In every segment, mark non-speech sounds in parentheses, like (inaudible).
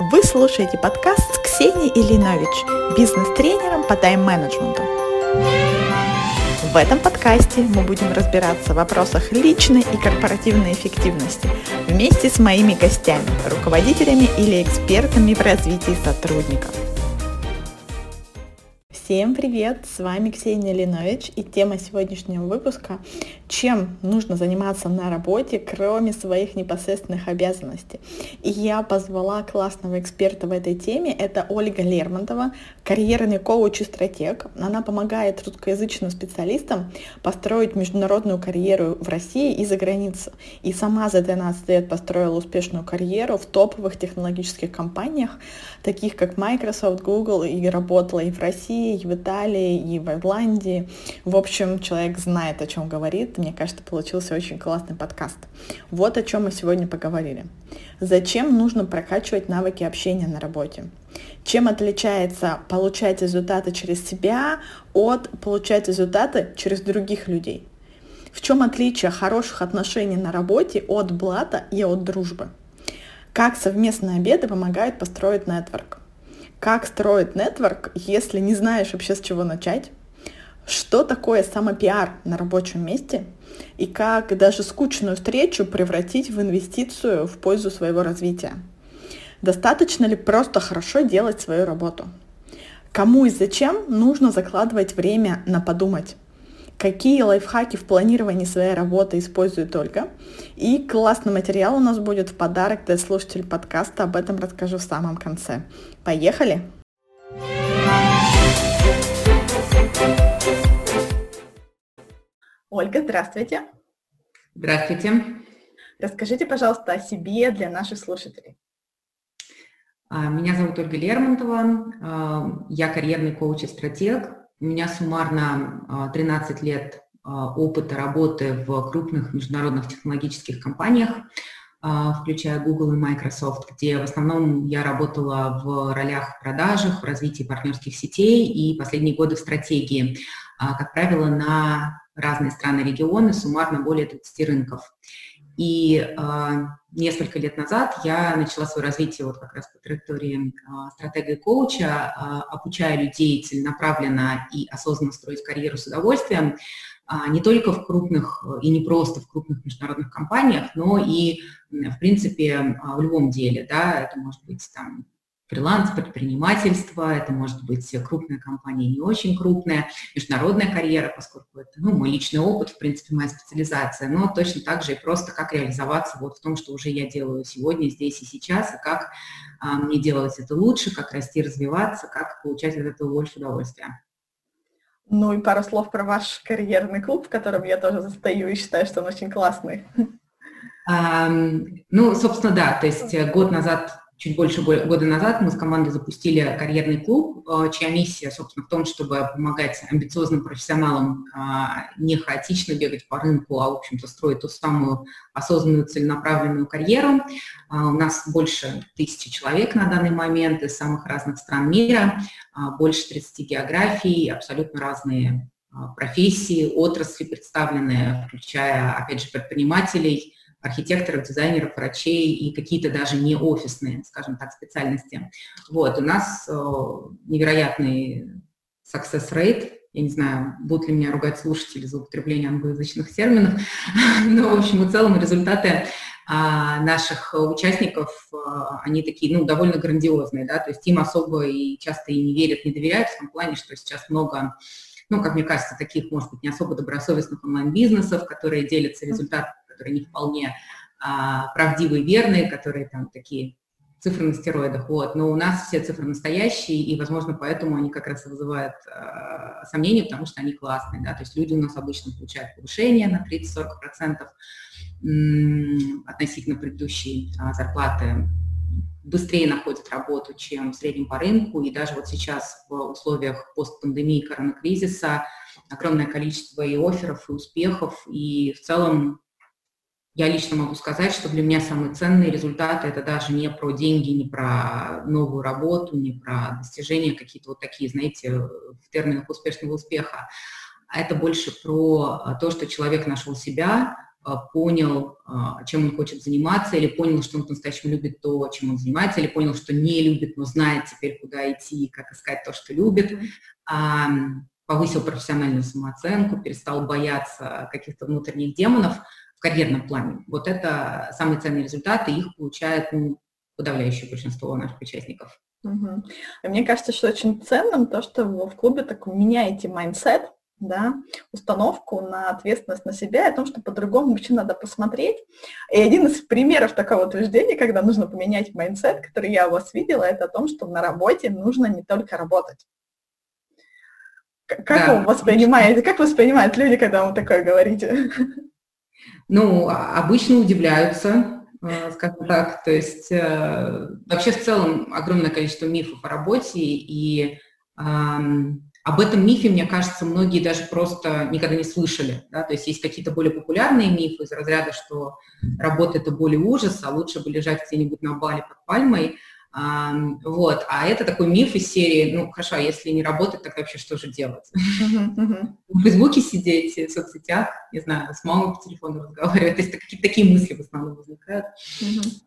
Вы слушаете подкаст с Ксенией Ильинович, бизнес-тренером по тайм-менеджменту. В этом подкасте мы будем разбираться в вопросах личной и корпоративной эффективности вместе с моими гостями, руководителями или экспертами в развитии сотрудников. Всем привет! С вами Ксения Линович и тема сегодняшнего выпуска чем нужно заниматься на работе, кроме своих непосредственных обязанностей. И я позвала классного эксперта в этой теме, это Ольга Лермонтова, карьерный коуч и стратег. Она помогает русскоязычным специалистам построить международную карьеру в России и за границей. И сама за 12 лет построила успешную карьеру в топовых технологических компаниях, таких как Microsoft, Google, и работала и в России, и в Италии, и в Ирландии. В общем, человек знает, о чем говорит, мне кажется, получился очень классный подкаст. Вот о чем мы сегодня поговорили. Зачем нужно прокачивать навыки общения на работе? Чем отличается получать результаты через себя от получать результаты через других людей? В чем отличие хороших отношений на работе от блата и от дружбы? Как совместные обеды помогают построить нетворк? Как строить нетворк, если не знаешь вообще с чего начать? что такое самопиар на рабочем месте и как даже скучную встречу превратить в инвестицию в пользу своего развития. Достаточно ли просто хорошо делать свою работу? Кому и зачем нужно закладывать время на подумать? Какие лайфхаки в планировании своей работы использует Ольга? И классный материал у нас будет в подарок для слушателей подкаста. Об этом расскажу в самом конце. Поехали! Ольга, здравствуйте. Здравствуйте. Расскажите, пожалуйста, о себе для наших слушателей. А, меня зовут Ольга Лермонтова, а, я карьерный коуч и стратег. У меня суммарно 13 а, лет опыта работы в крупных международных технологических компаниях, включая Google и Microsoft, где в основном я работала в ролях в продажах, в развитии партнерских сетей и последние годы в стратегии, как правило, на разные страны, регионы, суммарно более 30 рынков. И э, несколько лет назад я начала свое развитие вот как раз по траектории э, стратега и коуча, э, обучая людей целенаправленно и осознанно строить карьеру с удовольствием, э, не только в крупных и не просто в крупных международных компаниях, но и, в принципе, э, в любом деле. Да, это может быть там фриланс, предпринимательство, это может быть крупная компания, не очень крупная, международная карьера, поскольку это ну, мой личный опыт, в принципе, моя специализация, но точно так же и просто как реализоваться вот в том, что уже я делаю сегодня, здесь и сейчас, и как а, мне делать это лучше, как расти, развиваться, как получать от этого больше удовольствия. Ну и пару слов про ваш карьерный клуб, в котором я тоже застаю и считаю, что он очень классный. Um, ну, собственно, да, то есть э, год назад чуть больше года назад мы с командой запустили карьерный клуб, э, чья миссия, собственно, в том, чтобы помогать амбициозным профессионалам а, не хаотично бегать по рынку, а, в общем-то, строить ту самую осознанную целенаправленную карьеру. А, у нас больше тысячи человек на данный момент из самых разных стран мира, а, больше 30 географий, абсолютно разные профессии, отрасли представлены, включая, опять же, предпринимателей, архитекторов, дизайнеров, врачей и какие-то даже не офисные, скажем так, специальности. Вот, у нас э, невероятный success rate, я не знаю, будут ли меня ругать слушатели за употребление англоязычных терминов, (laughs) но, в общем и целом, результаты а, наших участников, а, они такие, ну, довольно грандиозные, да, то есть им особо и часто и не верят, не доверяют в том плане, что сейчас много ну, как мне кажется, таких, может быть, не особо добросовестных онлайн-бизнесов, которые делятся результатами которые не вполне а, правдивые, верные, которые там такие цифры на стероидах, вот, но у нас все цифры настоящие, и, возможно, поэтому они как раз вызывают э, сомнения, потому что они классные, да, то есть люди у нас обычно получают повышение на 30-40% относительно предыдущей э, зарплаты, быстрее находят работу, чем в среднем по рынку, и даже вот сейчас в условиях постпандемии коронакризиса огромное количество и офферов, и успехов, и в целом я лично могу сказать, что для меня самые ценные результаты это даже не про деньги, не про новую работу, не про достижения какие-то вот такие, знаете, в терминах успешного успеха, а это больше про то, что человек нашел себя, понял, чем он хочет заниматься, или понял, что он по-настоящему любит то, чем он занимается, или понял, что не любит, но знает теперь, куда идти, как искать то, что любит, повысил профессиональную самооценку, перестал бояться каких-то внутренних демонов в карьерном плане. Вот это самые ценные результаты, их получает ну, подавляющее большинство наших участников. Угу. мне кажется, что очень ценным то, что вы в клубе так меняете mindset, да, установку на ответственность на себя и о том, что по-другому вообще надо посмотреть. И один из примеров такого утверждения, когда нужно поменять mindset, который я у вас видела, это о том, что на работе нужно не только работать. Как да. вы воспринимаете, как воспринимают люди, когда вы такое говорите? (laughs) Ну, а, обычно удивляются, Э, скажем так. То есть э, вообще в целом огромное количество мифов о работе, и об этом мифе, мне кажется, многие даже просто никогда не слышали. Да? То есть есть какие-то более популярные мифы из разряда, что работа – это более ужас, а лучше бы лежать где-нибудь на бале под пальмой – вот, а это такой миф из серии, ну, хорошо, а если не работать, так вообще что же делать? В Фейсбуке сидеть, в соцсетях, не знаю, с мамой по телефону разговаривать, (laughs) то есть какие-то такие мысли в основном возникают.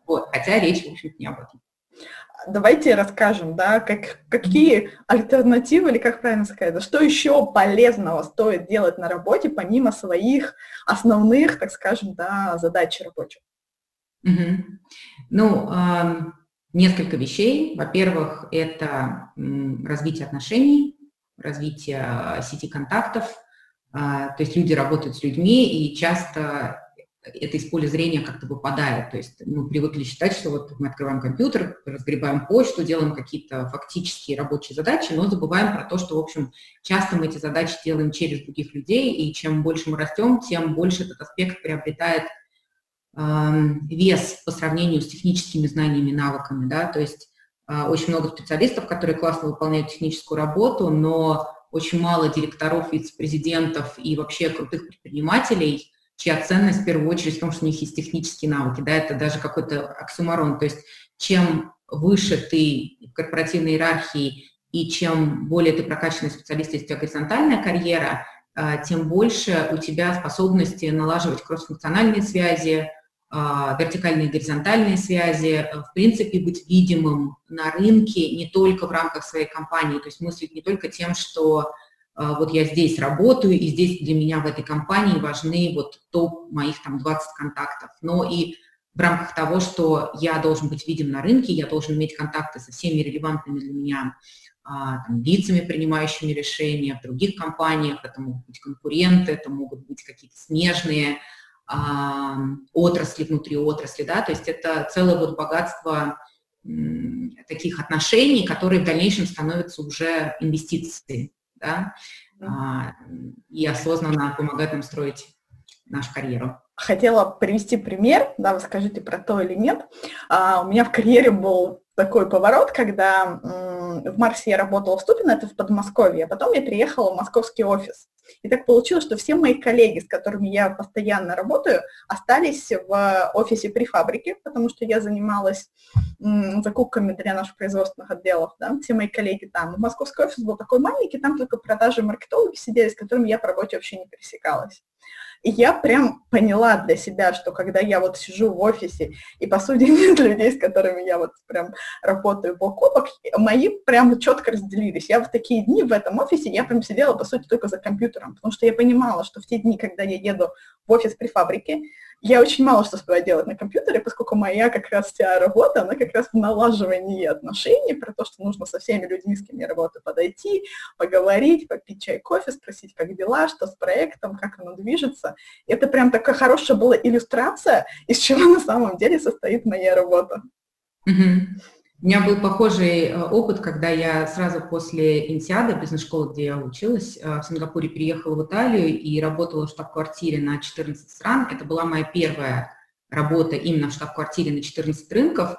Вот, хотя речь, в общем-то, не об этом. Давайте расскажем, да, как, какие альтернативы, или как правильно сказать, что еще полезного стоит делать на работе, помимо своих основных, так скажем, да, задач рабочих? Угу. Ну, несколько вещей. Во-первых, это развитие отношений, развитие а, сети контактов. А, то есть люди работают с людьми, и часто это из поля зрения как-то выпадает. То есть мы привыкли считать, что вот мы открываем компьютер, разгребаем почту, делаем какие-то фактические рабочие задачи, но забываем про то, что, в общем, часто мы эти задачи делаем через других людей, и чем больше мы растем, тем больше этот аспект приобретает вес по сравнению с техническими знаниями, навыками, да, то есть а, очень много специалистов, которые классно выполняют техническую работу, но очень мало директоров, вице-президентов и вообще крутых предпринимателей, чья ценность в первую очередь в том, что у них есть технические навыки, да, это даже какой-то оксюмарон, то есть чем выше ты в корпоративной иерархии и чем более ты прокачанный специалист, если у тебя горизонтальная карьера, а, тем больше у тебя способности налаживать кроссфункциональные связи, вертикальные и горизонтальные связи, э, в принципе, быть видимым на рынке не только в рамках своей компании, то есть мыслить не только тем, что а, вот я здесь работаю, и здесь для меня в этой компании важны вот топ моих там 20 контактов, но и в рамках того, что я должен быть видим на рынке, я должен иметь контакты со всеми релевантными для меня а, там, лицами, принимающими решения в других компаниях, это могут быть конкуренты, это могут быть какие-то смежные отрасли внутри отрасли, да, то есть это целое вот богатство таких отношений, которые в дальнейшем становятся уже инвестицией, да, а, и осознанно помогают нам строить нашу карьеру. Хотела привести пример, да, вы скажите про то или нет. А, у меня в карьере был такой поворот, когда в Марсе я работала в Ступино, это в Подмосковье, а потом я переехала в московский офис. И так получилось, что все мои коллеги, с которыми я постоянно работаю, остались в офисе при фабрике, потому что я занималась закупками для наших производственных отделов, да, все мои коллеги там. Московский офис был такой маленький, там только продажи маркетологи сидели, с которыми я по работе вообще не пересекалась. И я прям поняла для себя, что когда я вот сижу в офисе, и по сути (laughs) нет людей, с которыми я вот прям работаю бок о бок, мои прям четко разделились. Я в такие дни в этом офисе, я прям сидела, по сути, только за компьютером, потому что я понимала, что в те дни, когда я еду в офис при фабрике, я очень мало что успеваю делать на компьютере, поскольку моя как раз вся работа, она как раз в налаживании отношений, про то, что нужно со всеми людьми, с кем я работаю, подойти, поговорить, попить чай, кофе, спросить, как дела, что с проектом, как оно движется. И это прям такая хорошая была иллюстрация, из чего на самом деле состоит моя работа. Mm-hmm. У меня был похожий э, опыт, когда я сразу после Инсиады, бизнес-школы, где я училась, э, в Сингапуре переехала в Италию и работала в штаб-квартире на 14 стран. Это была моя первая работа именно в штаб-квартире на 14 рынков.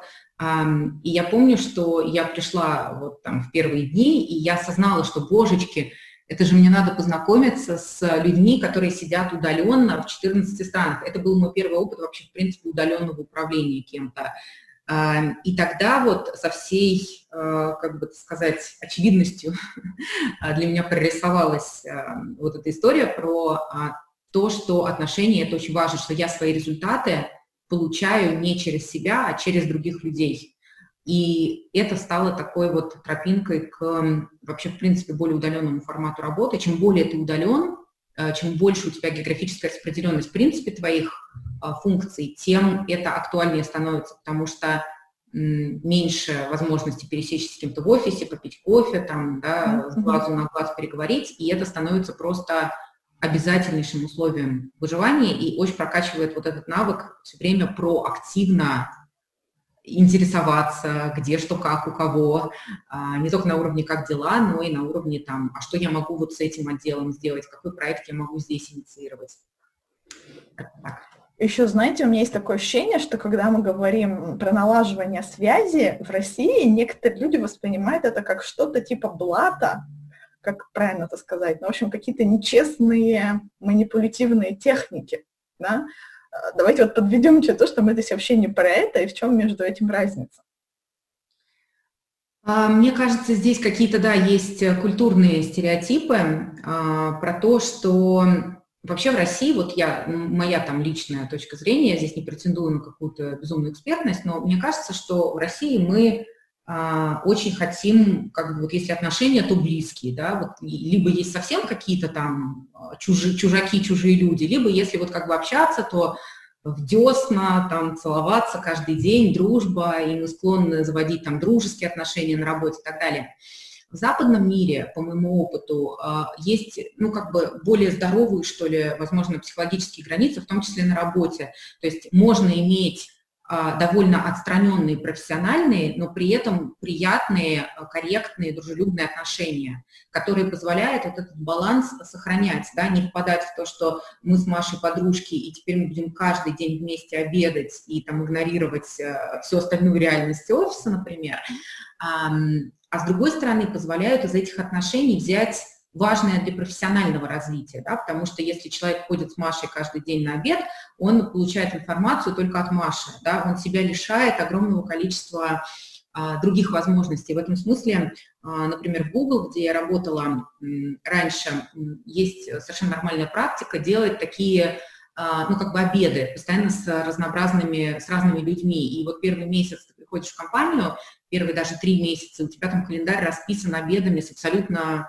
И я помню, что я пришла вот там в первые дни, и я осознала, что, божечки, это же мне надо познакомиться с людьми, которые сидят удаленно в 14 странах. Это был мой первый опыт вообще, в принципе, удаленного управления кем-то. И тогда вот со всей, э, как бы сказать, очевидностью (laughs) для меня прорисовалась вот эта история про а, то, что отношения, это очень важно, что я свои результаты получаю не через себя, а через других людей. И это стало такой вот тропинкой к вообще, в принципе, более удаленному формату работы. Чем более ты удален, э, чем больше у тебя географическая распределенность в принципе твоих функций, тем это актуальнее становится, потому что меньше возможности пересечься с кем-то в офисе, попить кофе, там, да, с глазу на глаз переговорить, и это становится просто обязательнейшим условием выживания и очень прокачивает вот этот навык все время проактивно интересоваться, где что, как, у кого, а, не только на уровне как дела, но и на уровне там, а что я могу вот с этим отделом сделать, какой проект я могу здесь инициировать. Так. Еще, знаете, у меня есть такое ощущение, что когда мы говорим про налаживание связи в России, некоторые люди воспринимают это как что-то типа блата, как правильно это сказать, ну, в общем, какие-то нечестные манипулятивные техники, да. А, давайте вот подведем то, что мы здесь вообще не про это, и в чем между этим разница. А, мне кажется, здесь какие-то, да, есть культурные стереотипы а, про то, что Вообще в России, вот я, моя там личная точка зрения, я здесь не претендую на какую-то безумную экспертность, но мне кажется, что в России мы а, очень хотим, как бы вот если отношения, то близкие, да, вот либо есть совсем какие-то там а, чужи, чужаки, чужие люди, либо если вот как бы общаться, то в десна, там, целоваться каждый день, дружба, и мы склонны заводить там дружеские отношения на работе и так далее. В западном мире, по моему опыту, а, есть, ну, как бы более здоровые, что ли, возможно, психологические границы, в том числе на работе. То есть можно иметь а, довольно отстраненные, профессиональные, но при этом приятные, а, корректные, дружелюбные отношения, которые позволяют вот этот баланс сохранять, да, не впадать в то, что мы с Машей подружки, и теперь мы будем каждый день вместе обедать и там игнорировать всю остальную реальность офиса, например, а с другой стороны позволяют из этих отношений взять важное для профессионального развития, да, потому что если человек ходит с Машей каждый день на обед, он получает информацию только от Маши, да, он себя лишает огромного количества а, других возможностей. В этом смысле, а, например, в Google, где я работала м, раньше, м, есть совершенно нормальная практика делать такие а, ну, как бы обеды, постоянно с разнообразными, с разными людьми. И вот первый месяц приходишь в компанию, первые даже три месяца, у тебя там календарь расписан обедами с абсолютно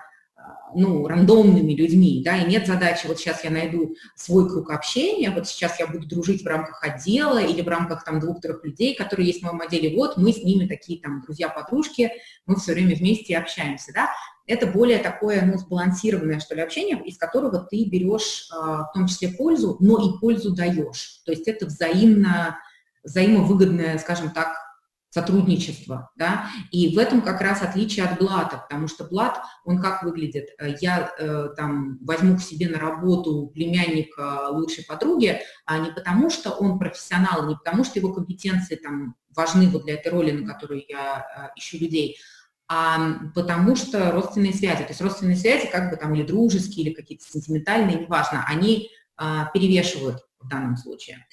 ну, рандомными людьми, да, и нет задачи, вот сейчас я найду свой круг общения, вот сейчас я буду дружить в рамках отдела или в рамках там двух-трех людей, которые есть в моем отделе, вот мы с ними такие там друзья-подружки, мы все время вместе общаемся, да, это более такое, ну, сбалансированное, что ли, общение, из которого ты берешь а, в том числе пользу, но и пользу даешь, то есть это взаимно, взаимовыгодное, скажем так, сотрудничество, да, и в этом как раз отличие от блата, потому что блат, он как выглядит, э, я э, там возьму к себе на работу племянника лучшей подруги, а не потому что он профессионал, не потому что его компетенции там важны вот для этой роли, на которую я э, ищу людей, а потому что родственные связи, то есть родственные связи как бы там или дружеские, или какие-то сентиментальные, неважно, они а, перевешивают в данном случае.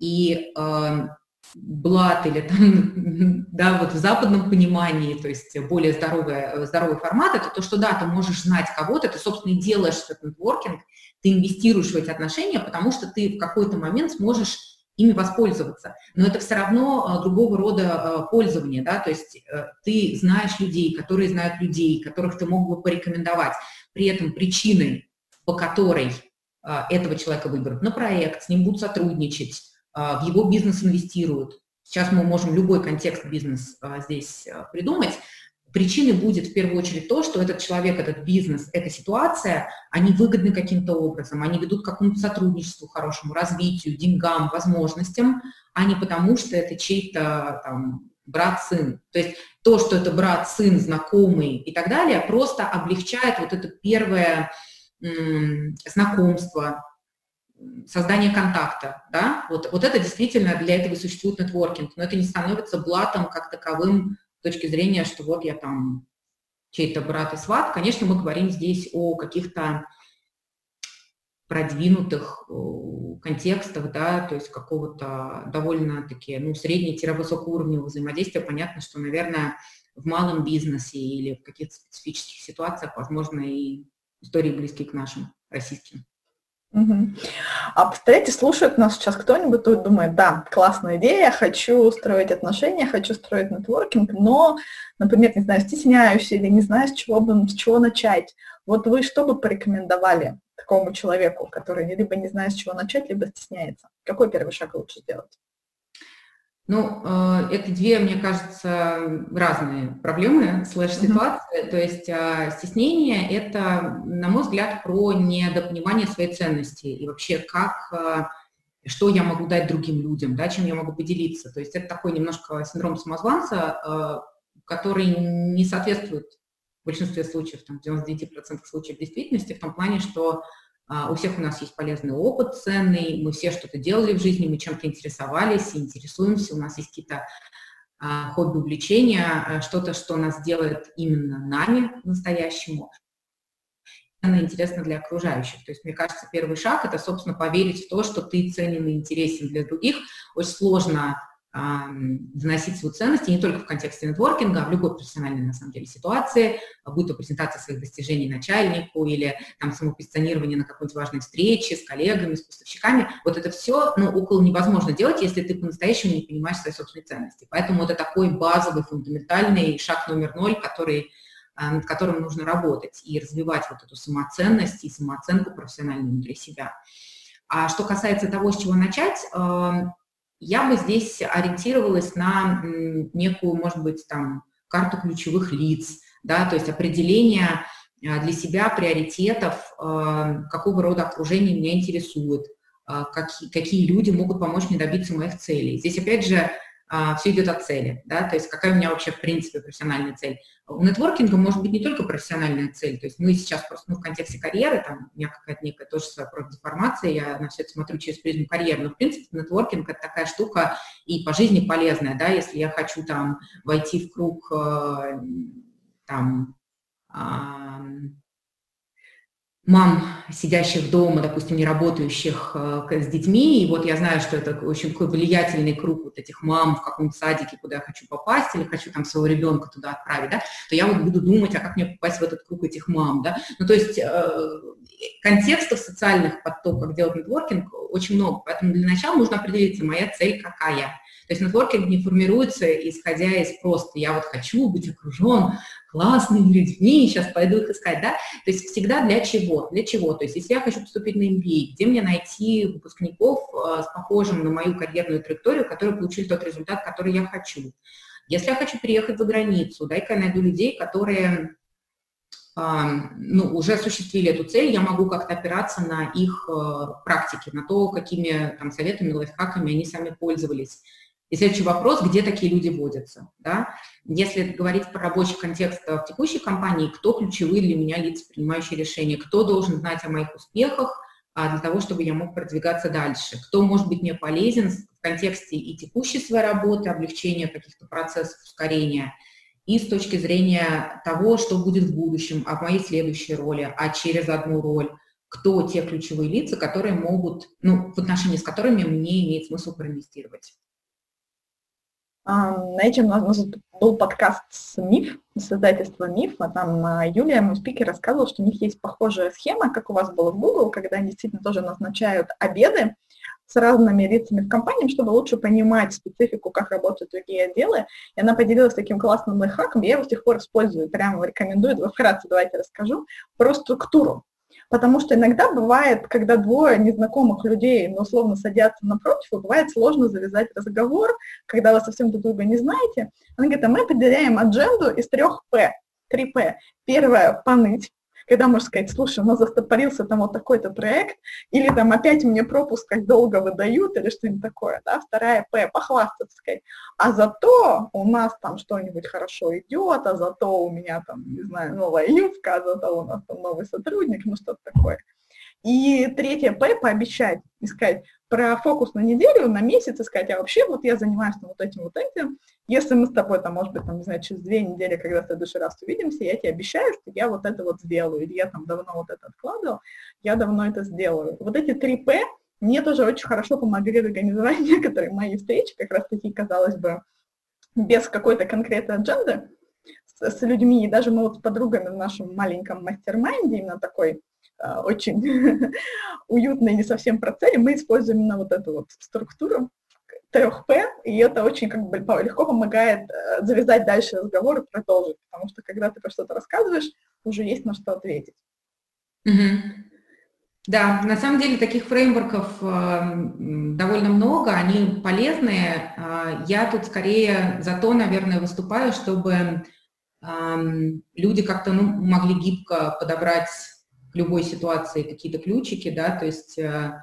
И э, блат или там, (laughs) да, вот в западном понимании, то есть более здоровый, здоровый формат, это то, что да, ты можешь знать кого-то, ты, собственно, и делаешь этот нетворкинг, ты инвестируешь в эти отношения, потому что ты в какой-то момент сможешь ими воспользоваться. Но это все равно а, другого рода а, пользование, да, то есть э, ты знаешь людей, которые знают людей, которых ты мог бы порекомендовать. При этом причиной, по которой этого человека выберут на проект, с ним будут сотрудничать, в его бизнес инвестируют. Сейчас мы можем любой контекст бизнес здесь придумать. Причиной будет в первую очередь то, что этот человек, этот бизнес, эта ситуация, они выгодны каким-то образом, они ведут к какому-то сотрудничеству хорошему, развитию, деньгам, возможностям, а не потому, что это чей-то там брат-сын. То есть то, что это брат-сын, знакомый и так далее, просто облегчает вот это первое знакомство, создание контакта, да, вот, вот это действительно для этого существует нетворкинг, но это не становится блатом как таковым с точки зрения, что вот я там чей-то брат и сват, конечно, мы говорим здесь о каких-то продвинутых контекстах, да, то есть какого-то довольно-таки, ну, средне-высокоуровневого взаимодействия. Понятно, что, наверное, в малом бизнесе или в каких-то специфических ситуациях, возможно, и истории близкие к нашим, российским. А представляете, слушает нас сейчас кто-нибудь тут думает, да, классная идея, хочу строить отношения, хочу строить нетворкинг, но, например, не знаю, стесняюсь или не знаю, с чего, бы, с чего начать. Вот вы что бы порекомендовали такому человеку, который либо не знает, с чего начать, либо стесняется? Какой первый шаг лучше сделать? Ну, э, это две, мне кажется, разные проблемы, слэш-ситуации. Mm-hmm. То есть э, стеснение – это, на мой взгляд, про недопонимание своей ценности и вообще как, э, что я могу дать другим людям, да, чем я могу поделиться. То есть это такой немножко синдром самозванца, который не соответствует в большинстве случаев, там, в 99% случаев действительности, в том плане, что у всех у нас есть полезный опыт ценный, мы все что-то делали в жизни, мы чем-то интересовались, интересуемся, у нас есть какие-то а, хобби, увлечения, а, что-то, что нас делает именно нами настоящему, она интересна для окружающих. То есть, мне кажется, первый шаг – это, собственно, поверить в то, что ты ценен и интересен для других. Очень сложно доносить свою ценность, и не только в контексте нетворкинга, а в любой профессиональной, на самом деле, ситуации, будь то презентация своих достижений начальнику или там самопозиционирование на какой-нибудь важной встрече с коллегами, с поставщиками. Вот это все, ну, около невозможно делать, если ты по-настоящему не понимаешь своей собственной ценности. Поэтому это такой базовый, фундаментальный шаг номер ноль, который а, над которым нужно работать и развивать вот эту самоценность и самооценку профессиональную внутри себя. А что касается того, с чего начать, я бы здесь ориентировалась на некую, может быть, там, карту ключевых лиц, да, то есть определение а, для себя приоритетов, а, какого рода окружение меня интересует, а, какие, какие люди могут помочь мне добиться моих целей. Здесь, опять же, а, все идет от цели, да, то есть какая у меня вообще в принципе профессиональная цель. У нетворкинга может быть не только профессиональная цель, то есть мы сейчас просто ну, в контексте карьеры, там у меня какая-то некая тоже своя профдеформация, я на все это смотрю через призму карьеры, но в принципе нетворкинг это такая штука и по жизни полезная, да, если я хочу там войти в круг э, там мам, сидящих дома, допустим, не работающих э, с детьми, и вот я знаю, что это очень такой влиятельный круг вот этих мам в каком-то садике, куда я хочу попасть, или хочу там своего ребенка туда отправить, да, то я вот буду думать, а как мне попасть в этот круг этих мам, да. Ну, то есть э, контекстов социальных под делать нетворкинг, очень много, поэтому для начала нужно определиться, моя цель какая. То есть нетворкинг не формируется, исходя из просто «я вот хочу быть окружен классными людьми, сейчас пойду их искать», да? То есть всегда для чего? Для чего? То есть если я хочу поступить на MBA, где мне найти выпускников э, с похожим на мою карьерную траекторию, которые получили тот результат, который я хочу? Если я хочу переехать за границу, дай-ка я найду людей, которые ну, уже осуществили эту цель, я могу как-то опираться на их э, практики, на то, какими там, советами, лайфхаками они сами пользовались. И следующий вопрос, где такие люди водятся. Да? Если говорить про рабочий контекст в текущей компании, кто ключевые для меня лица, принимающие решения, кто должен знать о моих успехах а, для того, чтобы я мог продвигаться дальше, кто может быть мне полезен в контексте и текущей своей работы, облегчения каких-то процессов, ускорения, и с точки зрения того, что будет в будущем, а в моей следующей роли, а через одну роль, кто те ключевые лица, которые могут, ну, в отношении с которыми мне имеет смысл проинвестировать. Знаете, у нас был подкаст с МИФ, с издательства МИФ, а там Юлия, мой спикер, рассказывала, что у них есть похожая схема, как у вас было в Google, когда они действительно тоже назначают обеды с разными лицами в компании, чтобы лучше понимать специфику, как работают другие отделы. И она поделилась таким классным лайфхаком, я его с тех пор использую, прямо рекомендую, вкратце давайте расскажу, про структуру. Потому что иногда бывает, когда двое незнакомых людей, ну, условно, садятся напротив, и бывает сложно завязать разговор, когда вы совсем друг друга не знаете. Она говорит, а мы определяем agend у из трех П, три П. Первое – поныть когда можно сказать, слушай, у нас застопорился там вот такой-то проект, или там опять мне пропуск как долго выдают, или что-нибудь такое, да, вторая П, похвастаться, сказать, а зато у нас там что-нибудь хорошо идет, а зато у меня там, не знаю, новая юбка, а зато у нас там новый сотрудник, ну что-то такое. И третье П – пообещать, искать про фокус на неделю, на месяц, искать, а вообще вот я занимаюсь там, вот этим, вот этим. Если мы с тобой там, может быть, там, не знаю, через две недели, когда в следующий раз увидимся, я тебе обещаю, что я вот это вот сделаю, или я там давно вот это откладывал, я давно это сделаю. Вот эти три П мне тоже очень хорошо помогли организовать (laughs) некоторые мои встречи, как раз таки, казалось бы, без какой-то конкретной agend ы, с людьми, и даже мы вот с подругами в нашем маленьком mastermind е, именно такой очень (laughs) уютный, не совсем процессе, мы используем именно вот эту вот структуру трех П, и это очень как бы легко помогает э, завязать дальше разговор и продолжить, потому что когда ты про что-то рассказываешь, уже есть на что ответить. Mm-hmm. Да, на самом деле таких фреймворков э, довольно много, они полезные. Э, я тут скорее за то, наверное, выступаю, чтобы э, люди как-то ну, могли гибко подобрать любой ситуации какие-то ключики, да, то есть э,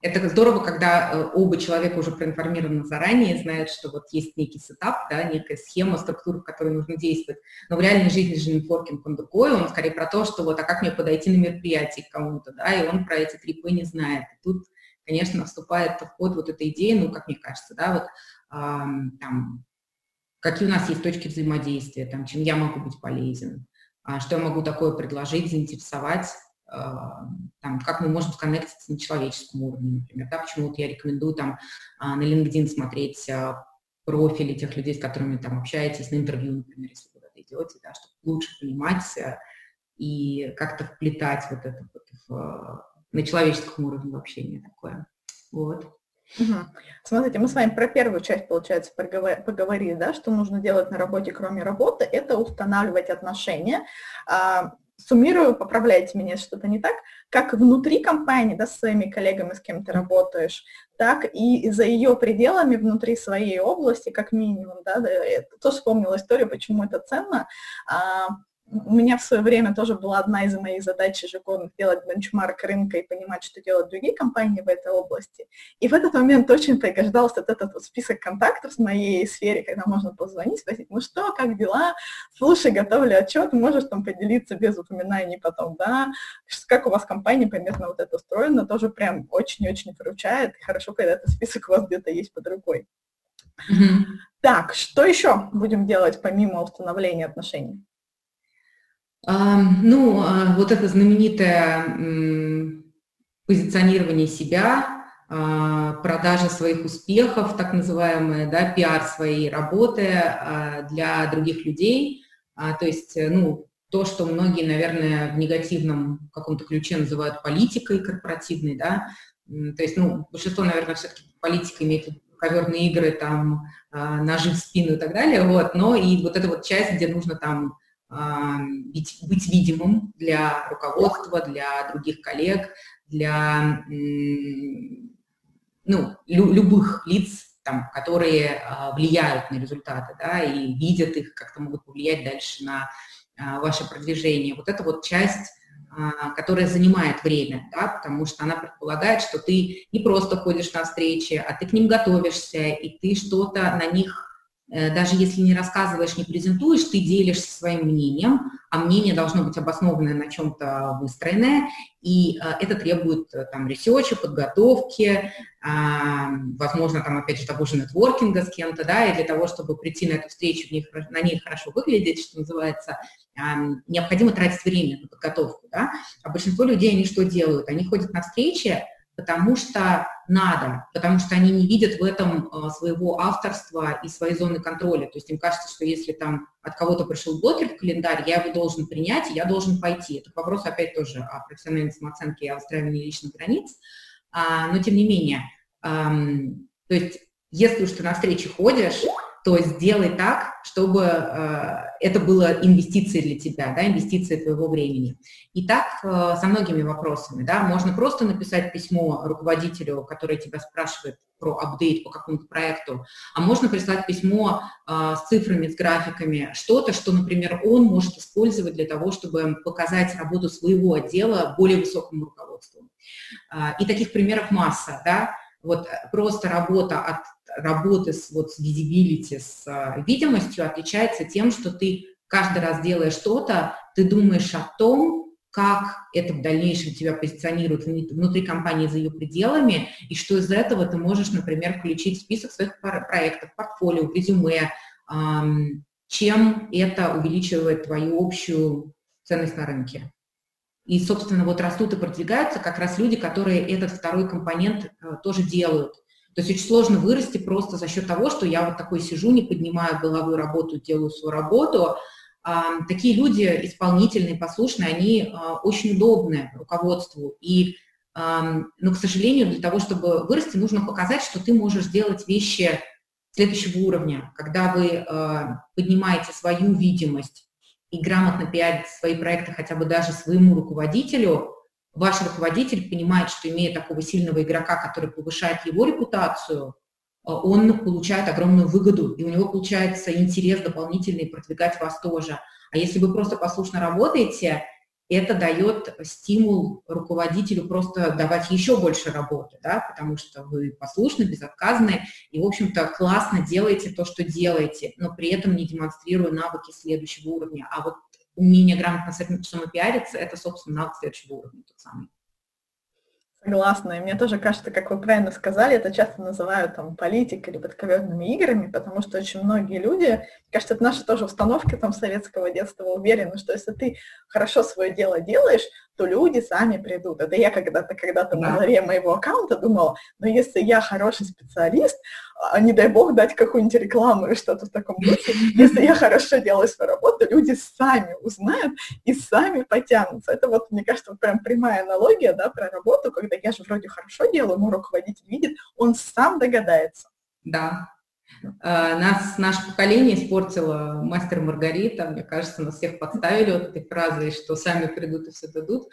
это здорово, когда э, оба человека уже проинформированы заранее, знают, что вот есть некий сетап, да, некая схема, структура, в которой нужно действовать. Но в реальной жизни же нетворкинг он другой, он скорее про то, что вот, а как мне подойти на мероприятие к кому-то, да, и он про эти три П не знает. И тут, конечно, вступает в ход вот эта идея, ну, как мне кажется, да, вот эм, там, какие у нас есть точки взаимодействия, там, чем я могу быть полезен, что я могу такое предложить, заинтересовать, а, там, как мы можем сконнектиться на человеческом уровне, например, да, почему вот я рекомендую там а, на LinkedIn смотреть а, профили тех людей, с которыми там общаетесь, на интервью, например, если куда-то идете, да, чтобы лучше понимать и как-то вплетать вот это вот в, на человеческом уровне общения такое. Вот. Угу. Смотрите, мы с вами про первую часть, получается, поговорили, да, что нужно делать на работе, кроме работы, это устанавливать отношения суммирую, поправляйте меня, если что-то не так, как внутри компании, да, с своими коллегами, с кем ты работаешь, так и за ее пределами внутри своей области, как минимум, да, я тоже вспомнила историю, почему это ценно. А, у меня в свое время тоже была одна из моих задач ежегодно делать бенчмарк рынка и понимать, что делают другие компании в этой области. И в этот момент очень пригождался вот этот вот список контактов в моей сфере, когда можно позвонить, спросить, ну что, как дела? Слушай, готовлю отчет, можешь там поделиться без упоминаний потом, да? Как у вас компания примерно вот это устроена, тоже прям очень-очень выручает. Хорошо, когда этот список у вас где-то есть под рукой. Mm-hmm. Так, что еще будем делать помимо установления отношений? Ну, а, вот это знаменитое позиционирование себя, а, продажа своих успехов, так называемые, да, пиар своей работы а, для других людей. То есть, ну, то, что многие, наверное, в негативном каком-то ключе называют политикой корпоративной, да, то есть, ну, большинство, наверное, все-таки политика имеет коверные игры, там, ножи в спину и так далее, вот, но и вот эта вот часть, где нужно там быть, быть видимым для руководства, для других коллег, для ну, лю, любых лиц, там, которые а, влияют на результаты, да, и видят их, как-то могут повлиять дальше на а, ваше продвижение. Вот это вот часть, а, которая занимает время, да, потому что она предполагает, что ты не просто ходишь на встречи, а ты к ним готовишься, и ты что-то на них даже если не рассказываешь, не презентуешь, ты делишься своим мнением, а мнение должно быть обоснованное на чем-то выстроенное, и э, это требует э, там research а, подготовки, а, возможно, там, опять же, того же нетворкинга с кем-то, да, и для того, чтобы прийти на эту встречу, на ней хорошо выглядеть, что называется, необходимо тратить время на подготовку, да, а большинство людей, они что делают? Они ходят на встречи, потому что надо, потому что они не видят в этом а, своего авторства и своей зоны контроля. То есть им кажется, что если там от кого-то пришел блокер в календарь, я его должен принять, и я должен пойти. Это вопрос опять тоже о профессиональной самооценке и о выстраивании личных границ. А, но тем не менее, то есть если уж ты на встречи ходишь, то сделай так, чтобы э, это было инвестицией для тебя, да, инвестицией твоего времени. И так э, со многими вопросами, да, можно просто написать письмо руководителю, который тебя спрашивает про апдейт по какому-то проекту, а можно прислать письмо э, с цифрами, с графиками, что-то, что, например, он может использовать для того, чтобы показать работу своего отдела более высокому руководству. И таких примеров масса, да, вот э, просто работа от работы с, вот, с visibility, с а, видимостью отличается тем, что ты каждый раз делая что-то, ты думаешь о том, как это в дальнейшем тебя позиционирует внутри компании за ее пределами, и что из этого ты можешь, например, включить в список своих проектов, портфолио, резюме, чем это увеличивает твою общую ценность на рынке. И, собственно, вот растут и продвигаются как раз люди, которые этот второй компонент э, тоже делают. То есть очень сложно вырасти просто за счет того, что я вот такой сижу, не поднимаю головы, работаю, делаю свою работу. Такие люди исполнительные, послушные, они очень удобны руководству. И, ну, к сожалению, для того, чтобы вырасти, нужно показать, что ты можешь делать вещи следующего уровня, когда вы поднимаете свою видимость, и грамотно пиарить свои проекты хотя бы даже своему руководителю, ваш руководитель понимает, что имея такого сильного игрока, который повышает его репутацию, э, он получает огромную выгоду, и у него получается интерес дополнительный продвигать вас тоже. А если вы просто послушно работаете, это дает стимул руководителю просто давать еще больше работы, да, потому что вы послушны, безотказны и, в общем-то, классно делаете то, что делаете, но при этом не демонстрируя навыки следующего уровня. А вот умение грамотно самопиариться – это, собственно, навык следующего уровня тот самый. Согласна. И мне тоже кажется, как вы правильно сказали, это часто называют там политикой или подковерными играми, потому что очень многие люди, кажется, это наша тоже установка там советского детства, уверены, что если ты хорошо свое дело делаешь, то люди сами придут. Это я когда-то когда-то да. на заре моего аккаунта думала, но если я хороший специалист, а не дай бог дать какую-нибудь рекламу или что-то в таком духе, (laughs) если я хорошо делаю свою работу, люди сами узнают и сами потянутся. Это вот, мне кажется, прям прямая аналогия, да, про работу, когда я же вроде хорошо делаю, мой руководитель видит, он сам догадается. Да, нас, наше поколение испортило мастер Маргарита. Мне кажется, нас всех подставили вот этой фразой, что сами придут и все дадут.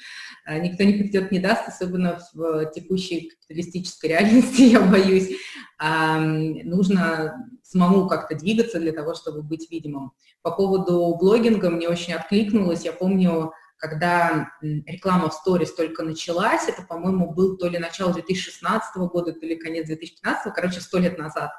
Э, никто не придет, не даст, особенно в текущей капиталистической реальности, (laughs) я боюсь. Нужно самому как-то двигаться для того, чтобы быть видимым. По поводу блогинга мне очень откликнулось. Я помню, когда реклама в сторис только началась, это, по-моему, был то ли начало 2016 года, то ли конец 2015, короче, сто лет назад.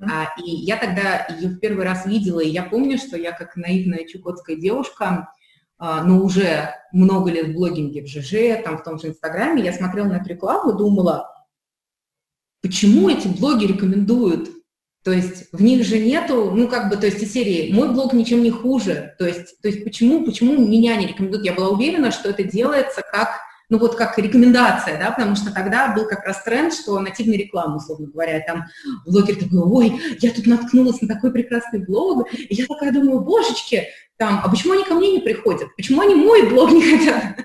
Mm-hmm. А, и я тогда ее в первый раз видела, и я помню, что я как наивная чукотская девушка, а, но уже много лет в блогинге в ЖЖ, там в том же Инстаграме, я смотрела на эту рекламу и думала, почему эти блоги рекомендуют то есть в них же нету, ну как бы, то есть из серии «мой блог ничем не хуже». То есть, то есть почему, почему меня не рекомендуют? Я была уверена, что это делается как, ну вот как рекомендация, да, потому что тогда был как раз тренд, что нативная реклама, условно говоря, там блогер такой, ой, я тут наткнулась на такой прекрасный блог, и я такая думаю, божечки, там, а почему они ко мне не приходят? Почему они мой блог не хотят?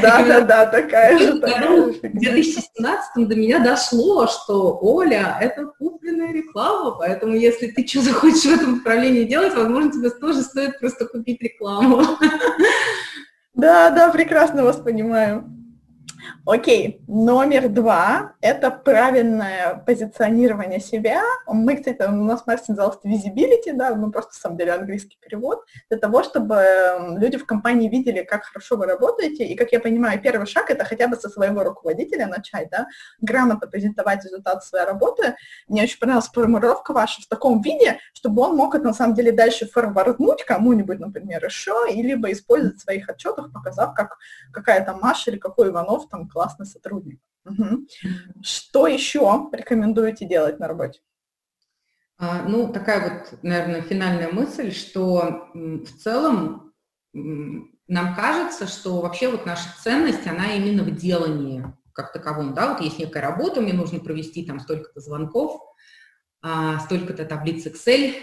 Да, да, да, такая же. В 2017 до меня дошло, что Оля – это купленная реклама, поэтому если ты что захочешь в этом направлении делать, возможно, тебе тоже стоит просто купить рекламу. Да, да, прекрасно вас понимаю. Окей, номер два – это правильное позиционирование себя. Мы, кстати, у нас Марсин назывался visibility, да, мы просто, на самом деле, английский перевод, для того, чтобы люди в компании видели, как хорошо вы работаете, и, как я понимаю, первый шаг – это хотя бы со своего руководителя начать, да, грамотно презентовать результат своей работы. Мне очень понравилась формулировка ваша в таком виде, чтобы он мог на самом деле, дальше форварднуть кому-нибудь, например, еще, и либо использовать в своих отчетах, показав, как какая-то Маша или какой Иванов там классный сотрудник. Угу. Что еще рекомендуете делать на работе? А, ну, такая вот, наверное, финальная мысль, что в целом нам кажется, что вообще вот наша ценность, она именно в делании как таковом, да, вот есть некая работа, мне нужно провести там столько-то звонков, а, столько-то таблиц Excel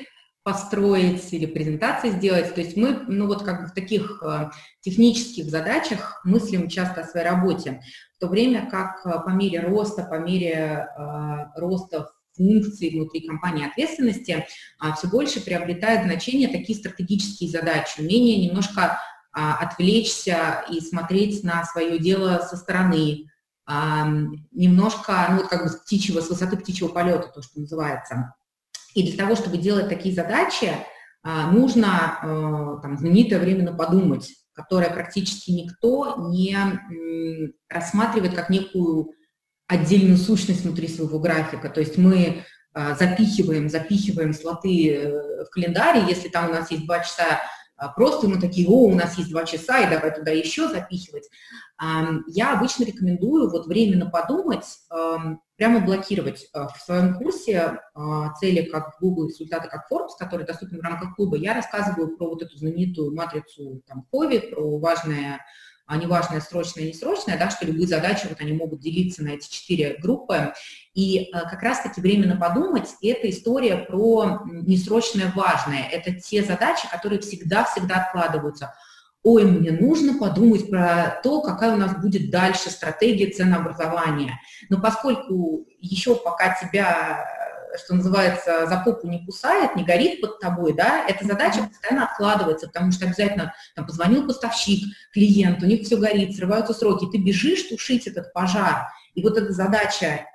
построить или презентации сделать. То есть мы, ну вот как бы в таких э, технических задачах мыслим часто о своей работе, в то время как э, по мере роста, по мере э, роста функций внутри компании ответственности все больше приобретает значение такие стратегические задачи, умение немножко отвлечься и смотреть на свое дело со стороны, немножко, ну вот как бы с птичьего, с высоты птичьего полета, то, что называется. И для того, чтобы делать такие задачи, а, нужно э, там, знаменитое время подумать, которое практически никто не рассматривает как некую отдельную сущность внутри своего графика. То есть мы а, запихиваем, запихиваем слоты э, в календаре, если там у нас есть два часа просто мы такие, о, у нас есть два часа, и давай туда еще запихивать. Я обычно рекомендую вот временно подумать, прямо блокировать. А, в своем курсе а, цели как Google, результаты как Forbes, который доступен в рамках клуба, я рассказываю про вот эту знаменитую матрицу там, Кови, про важное а неважно, срочная, несрочная, да, что любые задачи, вот они могут делиться на эти четыре группы. И а, как раз-таки временно подумать – это история про несрочное важное. Это те задачи, которые всегда-всегда откладываются. Ой, мне нужно подумать про то, какая у нас будет дальше стратегия ценообразования. Но поскольку еще пока тебя что называется, за попу не кусает, не горит под тобой, да, эта задача постоянно откладывается, потому что обязательно там позвонил поставщик, клиент, у них все горит, срываются сроки, ты бежишь тушить этот пожар. И вот эта задача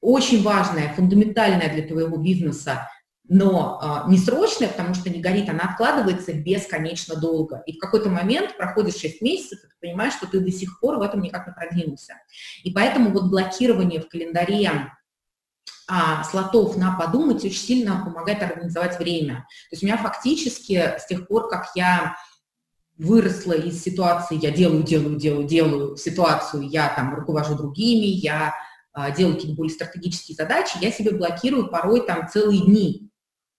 очень важная, фундаментальная для твоего бизнеса, но э, не срочная, потому что не горит, она откладывается бесконечно долго. И в какой-то момент проходит 6 месяцев, и ты понимаешь, что ты до сих пор в этом никак не продвинулся. И поэтому вот блокирование в календаре а, слотов на подумать очень сильно помогает организовать время. То есть у меня фактически с тех пор, как я выросла из ситуации «я делаю, делаю, делаю, делаю» ситуацию «я там руковожу другими», «я а, делаю какие-то более стратегические задачи», я себе блокирую порой там целые дни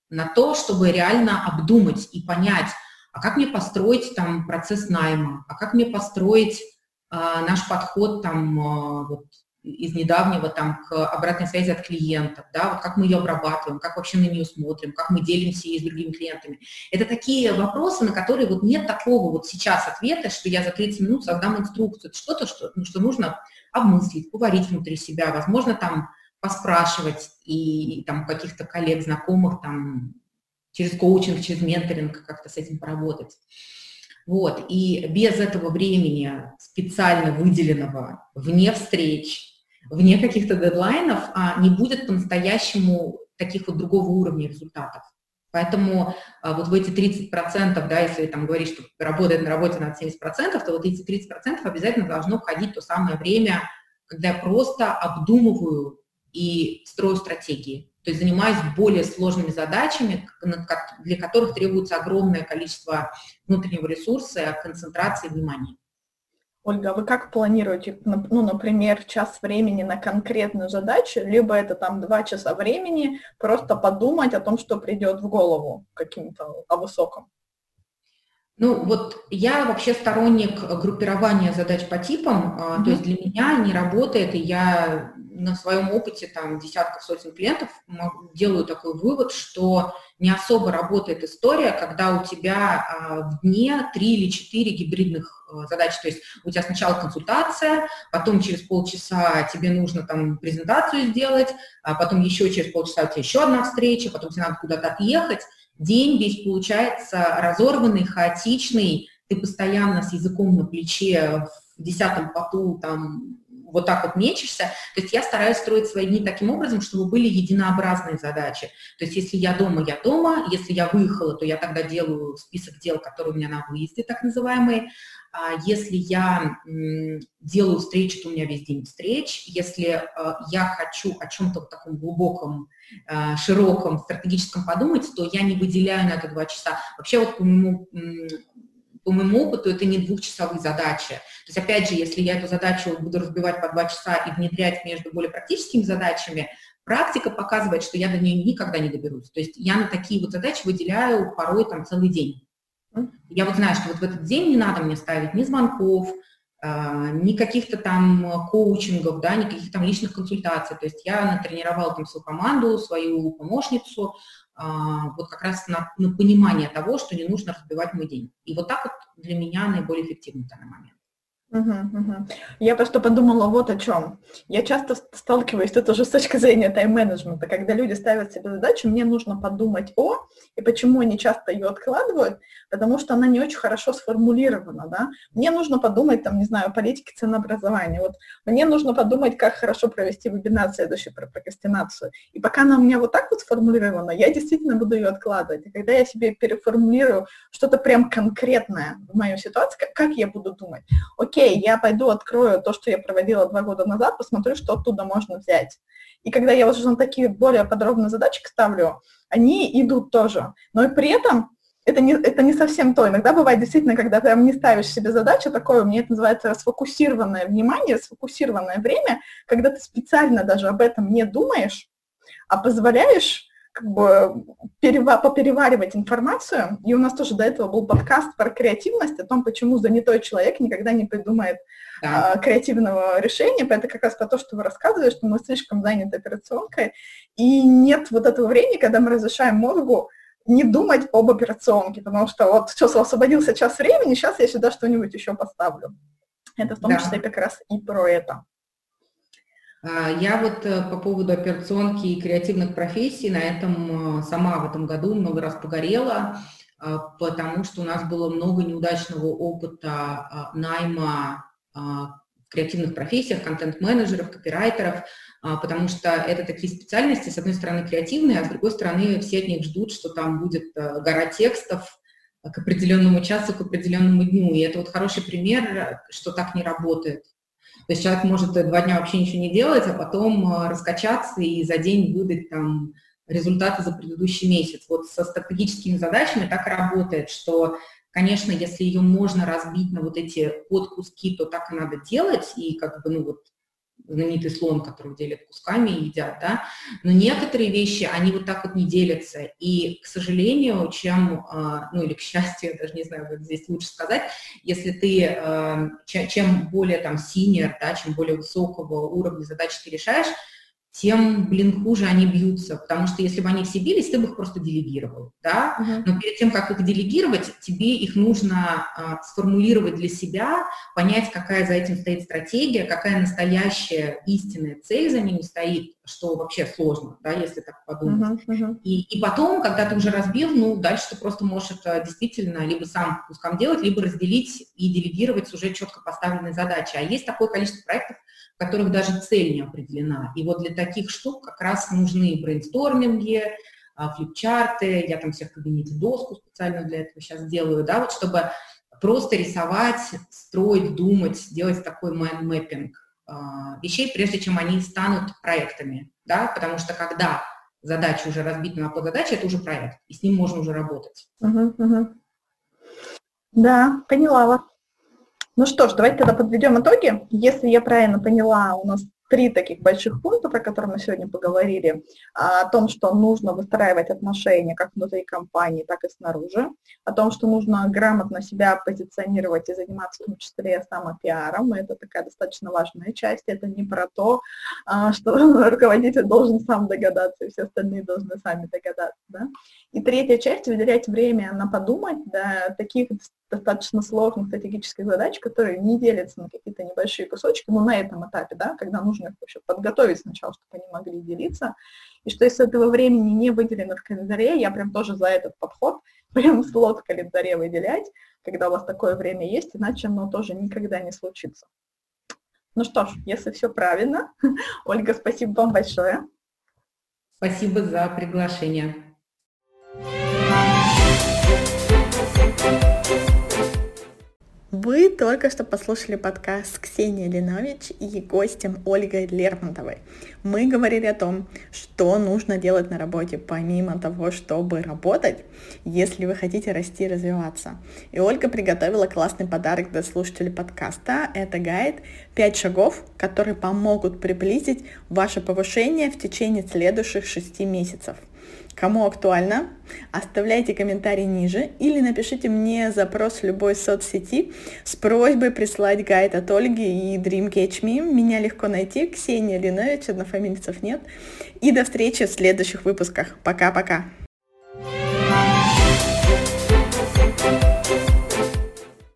на то, чтобы реально обдумать и понять, а как мне построить там процесс найма, а как мне построить а, наш подход там а, вот, из недавнего там к обратной связи от клиентов, да, вот как мы ее обрабатываем, как вообще на нее смотрим, как мы делимся ей с другими клиентами. Это такие вопросы, на которые вот нет такого вот сейчас ответа, что я за 30 минут создам инструкцию. Это что-то, что, ну, что нужно обмыслить, поварить внутри себя, возможно, там поспрашивать и, и там каких-то коллег, знакомых, там через коучинг, через менторинг как-то с этим поработать. Вот, и без этого времени специально выделенного вне встреч, вне каких-то дедлайнов а, не будет по-настоящему таких вот другого уровня результатов. Поэтому а, вот в эти 30%, да, если там говорить, что работает на работе на 70%, то вот эти 30% обязательно должно входить то самое время, когда я просто обдумываю и строю стратегии. То есть занимаюсь более сложными задачами, для которых требуется огромное количество внутреннего ресурса, концентрации внимания. Ольга, а вы как планируете, ну, например, час времени на конкретную задачу, либо это там два часа времени, просто подумать о том, что придет в голову каким-то о высоком? Ну, вот я вообще сторонник группирования задач по типам, mm-hmm. то есть для меня не работает, и я на своем опыте там десятков, сотен клиентов делаю такой вывод, что не особо работает история, когда у тебя а, в дне три или четыре гибридных а, задачи. То есть у тебя сначала консультация, потом через полчаса тебе нужно там презентацию сделать, а потом еще через полчаса у тебя еще одна встреча, потом тебе надо куда-то отъехать. День весь получается разорванный, хаотичный, ты постоянно с языком на плече в десятом поту там вот так вот мечешься. То есть я стараюсь строить свои дни таким образом, чтобы были единообразные задачи. То есть если я дома, я дома, если я выехала, то я тогда делаю список дел, которые у меня на выезде, так называемые. А если я делаю встречи, то у меня весь день встреч. Если э, я хочу о чем-то таком глубоком, э, широком, стратегическом подумать, то я не выделяю на это два часа. Вообще вот по моему по моему опыту это не двухчасовые задачи. То есть, опять же, если я эту задачу буду разбивать по два часа и внедрять между более практическими задачами, практика показывает, что я до нее никогда не доберусь. То есть я на такие вот задачи выделяю порой там целый день. Я вот знаю, что вот в этот день не надо мне ставить ни звонков, а, ни каких-то там коучингов, да, ни каких-то там личных консультаций. То есть я натренировала там свою команду, свою помощницу, а, вот как раз на, на понимание того, что не нужно разбивать мой день. И вот так вот для меня наиболее эффективно в данный момент. Угу, угу. Я просто подумала вот о чем. Я часто сталкиваюсь, это уже с точки зрения тайм-менеджмента, когда люди ставят себе задачу, мне нужно подумать о, и почему они часто ее откладывают, потому что она не очень хорошо сформулирована, да. Мне нужно подумать, там, не знаю, о политике ценообразования. Вот мне нужно подумать, как хорошо провести вебинар следующий про прокрастинацию. И пока она у меня вот так вот сформулирована, я действительно буду ее откладывать. И когда я себе переформулирую что-то прям конкретное в мою ситуацию, как я буду думать? Окей, окей, я пойду открою то, что я проводила два года назад, посмотрю, что оттуда можно взять. И когда я уже на такие более подробные задачки ставлю, они идут тоже. Но и при этом это не, это не совсем то. Иногда бывает действительно, когда ты не ставишь себе задачу, такое, мне это называется сфокусированное внимание, сфокусированное время, когда ты специально даже об этом не думаешь, а позволяешь как бы перева- попереваривать информацию. И у нас тоже до этого был подкаст про креативность, о том, почему занятой человек никогда не придумает да. а, креативного решения. Это как раз про то, что вы рассказывали, что мы слишком заняты операционкой, и нет вот этого времени, когда мы разрешаем мозгу не думать об операционке, потому что вот сейчас освободился час времени, сейчас я сюда что-нибудь еще поставлю. Это в том да. числе как раз и про это. А, я вот э, по поводу операционки и креативных профессий на этом э, сама в этом году много раз погорела, а, потому что у нас было много неудачного опыта а, найма в креативных профессиях, контент-менеджеров, копирайтеров, потому что это такие специальности, с одной стороны, креативные, а с другой стороны, все от них ждут, что там будет э, гора текстов, к определенному часу, к определенному дню. И это вот хороший пример, что так не работает. То есть человек может два дня вообще ничего не делать, а потом э, раскачаться и за день выдать там результаты за предыдущий месяц. Вот со стратегическими задачами так работает, что, конечно, если ее можно разбить на вот эти подкуски, то так и надо делать, и как бы, ну вот, знаменитый слон, который делят кусками и едят, да, но некоторые вещи, они вот так вот не делятся, и, к сожалению, чем, а, ну или к счастью, я даже не знаю, как здесь лучше сказать, если ты, а, чем более там синер, да, чем более высокого уровня задачи ты решаешь, тем, блин, хуже они бьются, потому что если бы они все бились, ты бы их просто делегировал, да, uh-huh. но перед тем, как их делегировать, тебе их нужно а, сформулировать для себя, понять, какая за этим стоит стратегия, какая настоящая истинная цель за ними стоит, что вообще сложно, да, если так подумать. Uh-huh, uh-huh. И, и потом, когда ты уже разбил, ну, дальше ты просто можешь это действительно либо сам кускам делать, либо разделить и делегировать с уже четко поставленной задачей. А есть такое количество проектов, которых даже цель не определена. И вот для таких штук как раз нужны брейнсторминги, а, флипчарты, я там всех в кабинете доску специально для этого сейчас делаю, да, вот чтобы просто рисовать, строить, думать, делать такой mind mapping а, вещей, прежде чем они станут проектами, да, потому что когда задача уже разбита на подзадачи, это уже проект, и с ним можно уже работать. Uh-huh, uh-huh. Да, поняла вас. Ну что ж, давайте тогда подведем итоги. Если я правильно поняла, у нас три таких больших пункта, про которые мы сегодня поговорили, а, о том, что нужно выстраивать отношения как внутри компании, так и снаружи, о том, что нужно грамотно себя позиционировать и заниматься в том числе самопиаром, это такая достаточно важная часть, это не про то, а, что (laughs) руководитель должен сам догадаться, и все остальные должны сами догадаться, да. И третья часть, выделять время на подумать, да, таких достаточно сложных стратегических задач, которые не делятся на какие-то небольшие кусочки, но на этом этапе, да, когда нужно их вообще подготовить сначала, чтобы они могли делиться, и что если этого времени не выделено в календаре, я прям тоже за этот подход, (laughs) прям слот в календаре выделять, когда у вас такое время есть, иначе оно тоже никогда не случится. Ну что ж, если все правильно, (laughs) Ольга, спасибо вам большое. Спасибо за приглашение. Вы только что послушали подкаст Ксении Ленович и гостем Ольгой Лермонтовой. Мы говорили о том, что нужно делать на работе, помимо того, чтобы работать, если вы хотите расти и развиваться. И Ольга приготовила классный подарок для слушателей подкаста. Это гайд «5 шагов, которые помогут приблизить ваше повышение в течение следующих 6 месяцев». Кому актуально, оставляйте комментарий ниже или напишите мне запрос в любой соцсети с просьбой прислать гайд от Ольги и Dream Catch Me. Меня легко найти, Ксения Линович, однофамильцев нет. И до встречи в следующих выпусках. Пока-пока.